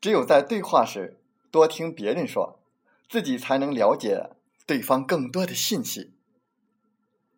只有在对话时多听别人说，自己才能了解对方更多的信息。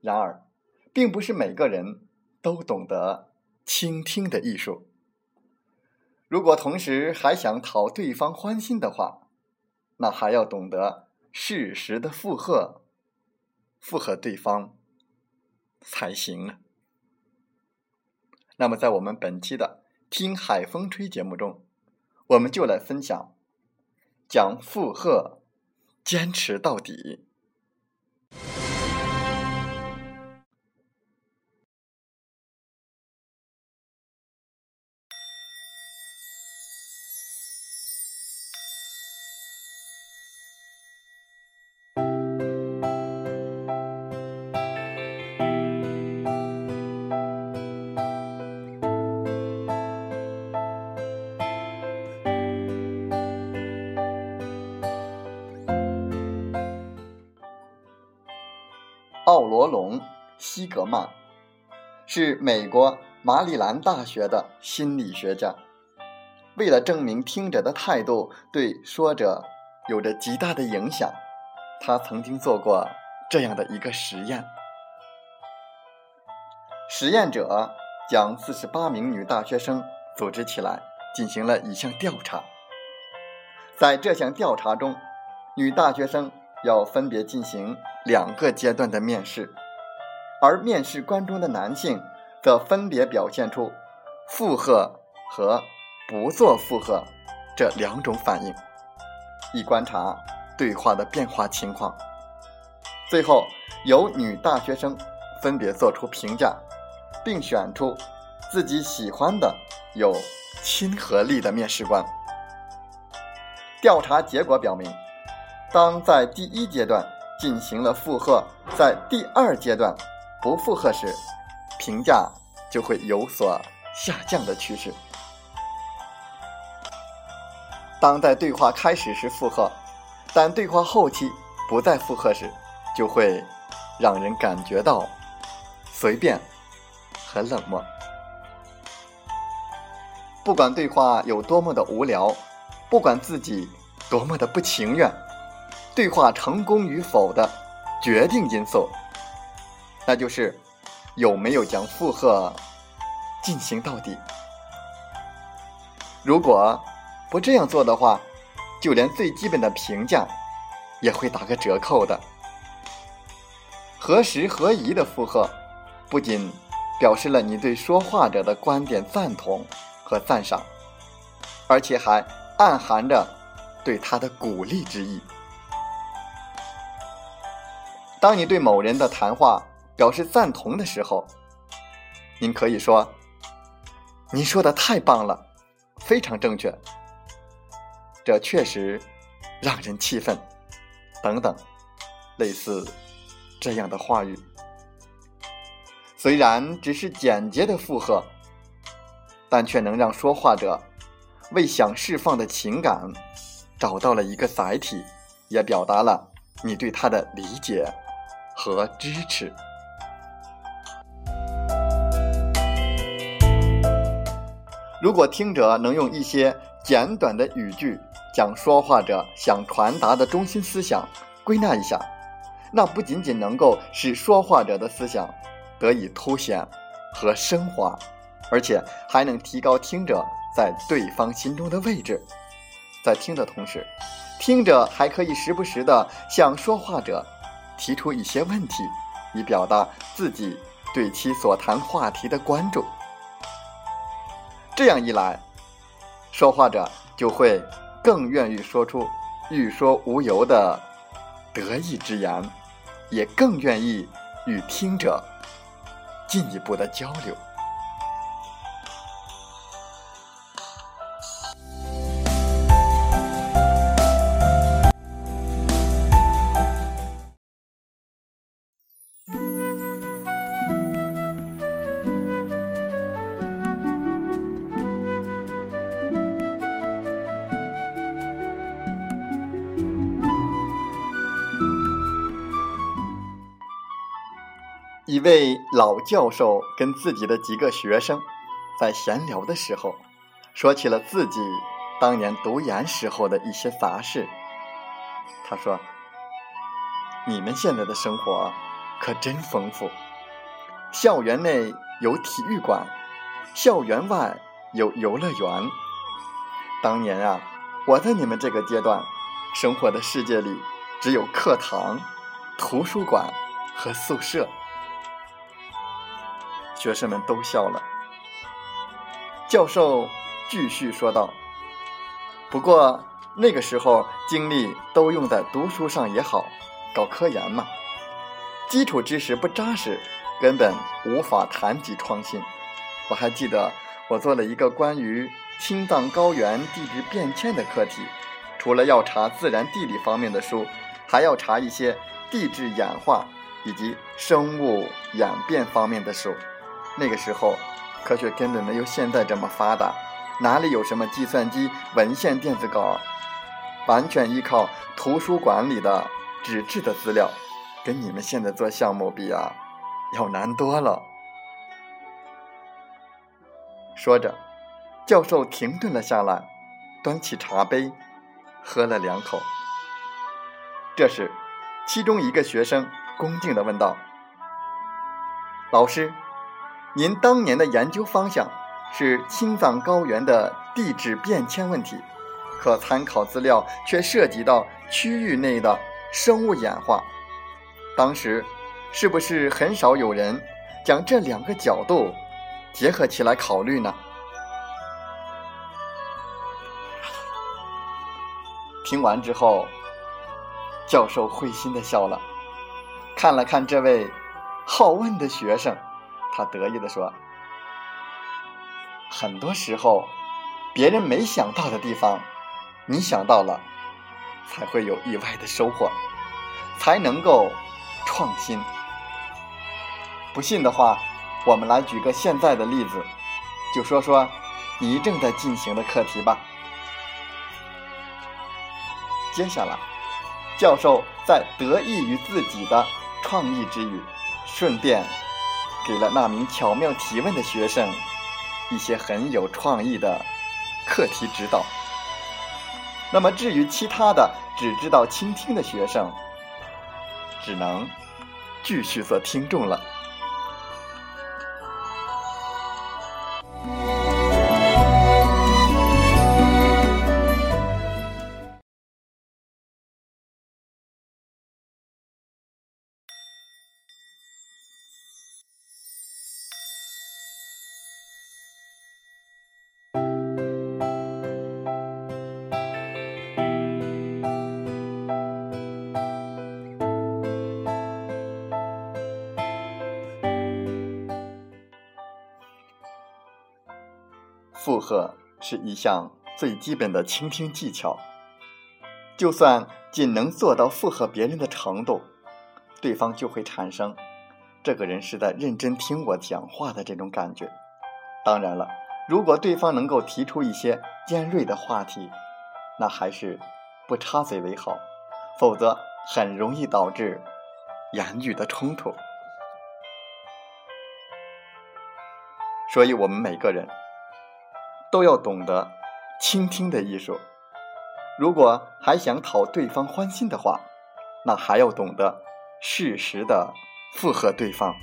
然而，并不是每个人都懂得倾听的艺术。如果同时还想讨对方欢心的话，那还要懂得适时的附和，附和对方才行呢。那么，在我们本期的《听海风吹》节目中。我们就来分享，讲负荷，坚持到底。罗龙·西格曼是美国马里兰大学的心理学家。为了证明听者的态度对说者有着极大的影响，他曾经做过这样的一个实验。实验者将四十八名女大学生组织起来，进行了一项调查。在这项调查中，女大学生要分别进行。两个阶段的面试，而面试官中的男性则分别表现出附和和不做附和这两种反应，以观察对话的变化情况。最后，由女大学生分别做出评价，并选出自己喜欢的有亲和力的面试官。调查结果表明，当在第一阶段。进行了负荷，在第二阶段不负荷时，评价就会有所下降的趋势。当在对话开始时附和，但对话后期不再附和时，就会让人感觉到随便和冷漠。不管对话有多么的无聊，不管自己多么的不情愿。对话成功与否的决定因素，那就是有没有将负荷进行到底。如果不这样做的话，就连最基本的评价也会打个折扣的。合时合宜的附和，不仅表示了你对说话者的观点赞同和赞赏，而且还暗含着对他的鼓励之意。当你对某人的谈话表示赞同的时候，您可以说：“您说的太棒了，非常正确。”这确实让人气愤，等等，类似这样的话语。虽然只是简洁的附和，但却能让说话者为想释放的情感找到了一个载体，也表达了你对他的理解和支持。如果听者能用一些简短的语句将说话者想传达的中心思想归纳一下，那不仅仅能够使说话者的思想得以凸显和升华，而且还能提高听者在对方心中的位置。在听的同时，听者还可以时不时地向说话者提出一些问题，以表达自己对其所谈话题的关注。这样一来，说话者就会更愿意说出欲说无由的得意之言，也更愿意与听者进一步的交流。位老教授跟自己的几个学生在闲聊的时候，说起了自己当年读研时候的一些杂事。他说：“你们现在的生活可真丰富，校园内有体育馆，校园外有游乐园。当年啊，我在你们这个阶段生活的世界里，只有课堂、图书馆和宿舍。”学生们都笑了。教授继续说道：“不过那个时候精力都用在读书上也好，搞科研嘛，基础知识不扎实，根本无法谈及创新。我还记得我做了一个关于青藏高原地质变迁的课题，除了要查自然地理方面的书，还要查一些地质演化以及生物演变方面的书。”那个时候，科学根本没有现在这么发达，哪里有什么计算机、文献电子稿，完全依靠图书馆里的纸质的资料，跟你们现在做项目比啊，要难多了。说着，教授停顿了下来，端起茶杯，喝了两口。这时，其中一个学生恭敬地问道：“老师。”您当年的研究方向是青藏高原的地质变迁问题，可参考资料却涉及到区域内的生物演化。当时是不是很少有人将这两个角度结合起来考虑呢？听完之后，教授会心的笑了，看了看这位好问的学生。他得意地说：“很多时候，别人没想到的地方，你想到了，才会有意外的收获，才能够创新。不信的话，我们来举个现在的例子，就说说你正在进行的课题吧。接下来，教授在得益于自己的创意之余，顺便。”给了那名巧妙提问的学生一些很有创意的课题指导。那么，至于其他的只知道倾听的学生，只能继续做听众了。附和是一项最基本的倾听技巧。就算仅能做到附和别人的程度，对方就会产生这个人是在认真听我讲话的这种感觉。当然了，如果对方能够提出一些尖锐的话题，那还是不插嘴为好，否则很容易导致言语的冲突。所以，我们每个人都要懂得倾听的艺术。如果还想讨对方欢心的话，那还要懂得适时的附和对方。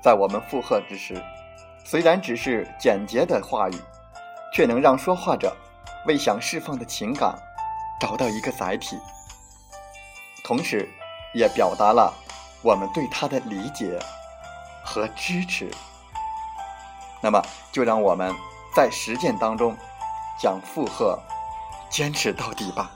在我们附和之时，虽然只是简洁的话语，却能让说话者为想释放的情感找到一个载体，同时，也表达了我们对他的理解和支持。那么，就让我们在实践当中将附和坚持到底吧。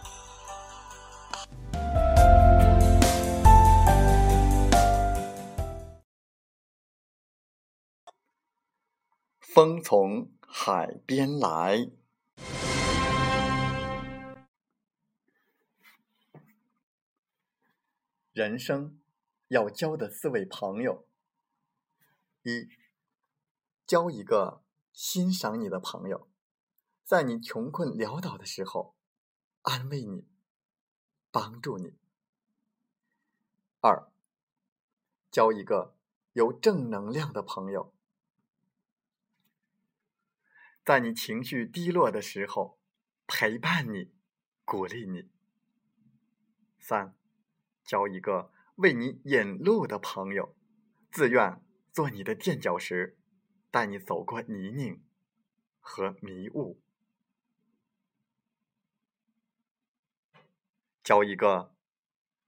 风从海边来，人生要交的四位朋友：一，交一个欣赏你的朋友，在你穷困潦倒的时候安慰你、帮助你；二，交一个有正能量的朋友。在你情绪低落的时候，陪伴你，鼓励你。三，交一个为你引路的朋友，自愿做你的垫脚石，带你走过泥泞和迷雾。交一个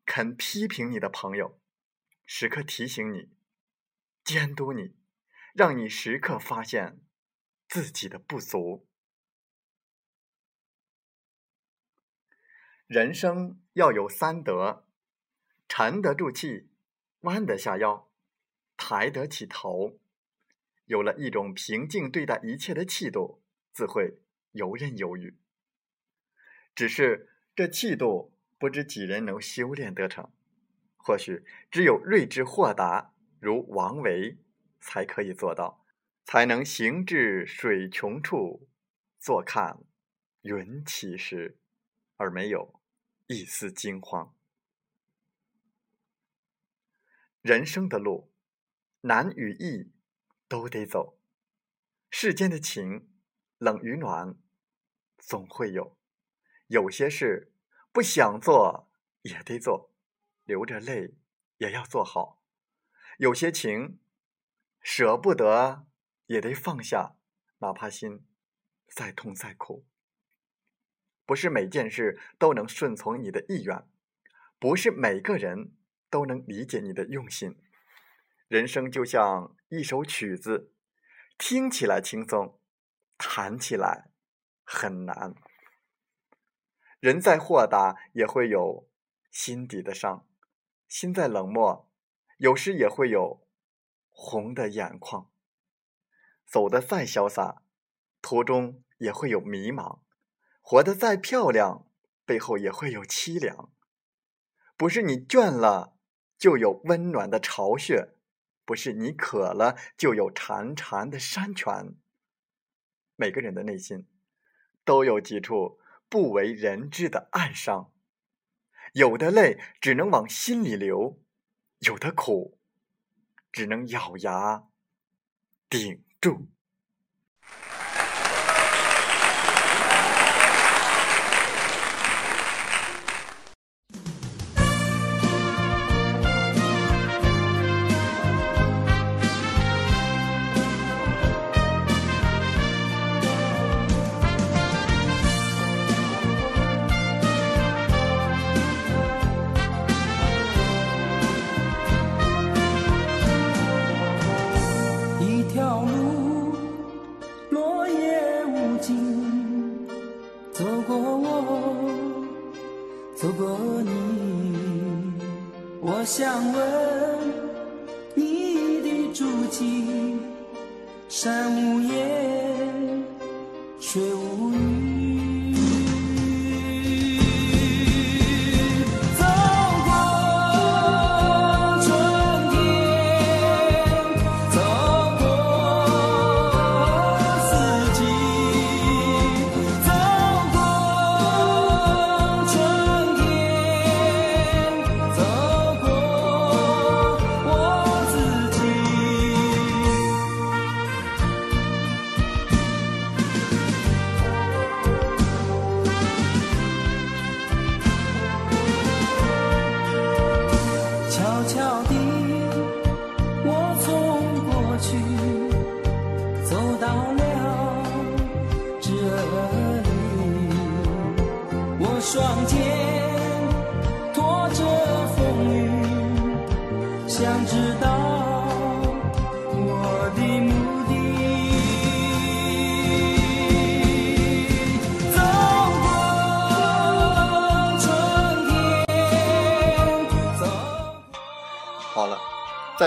肯批评你的朋友，时刻提醒你、监督你，让你时刻发现。自己的不足。人生要有三德：沉得住气，弯得下腰，抬得起头。有了一种平静对待一切的气度，自会游刃有余。只是这气度，不知几人能修炼得成？或许只有睿智豁达如王维才可以做到。才能行至水穷处，坐看云起时，而没有一丝惊慌。人生的路，难与易都得走。世间的情，冷与暖总会有。有些事不想做也得做，流着泪也要做好。有些情舍不得。也得放下，哪怕心再痛再苦。不是每件事都能顺从你的意愿，不是每个人都能理解你的用心。人生就像一首曲子，听起来轻松，弹起来很难。人再豁达，也会有心底的伤；心再冷漠，有时也会有红的眼眶。走得再潇洒，途中也会有迷茫；活得再漂亮，背后也会有凄凉。不是你倦了就有温暖的巢穴，不是你渴了就有潺潺的山泉。每个人的内心都有几处不为人知的暗伤，有的泪只能往心里流，有的苦只能咬牙顶。住。我想问你的足迹山无言水无语。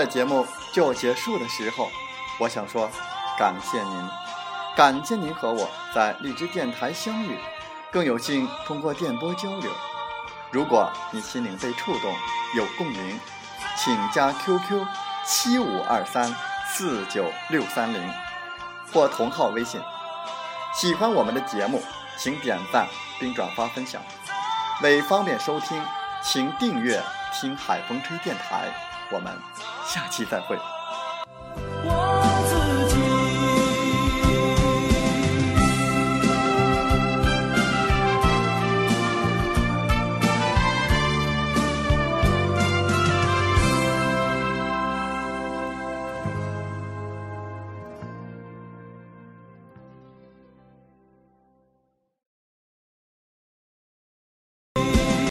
节目就结束的时候，我想说，感谢您，感谢您和我在荔枝电台相遇。更有幸通过电波交流。如果你心灵被触动，有共鸣，请加 QQ 七五二三四九六三零或同号微信。喜欢我们的节目，请点赞并转发分享。为方便收听，请订阅听海风吹电台。我们下期再会。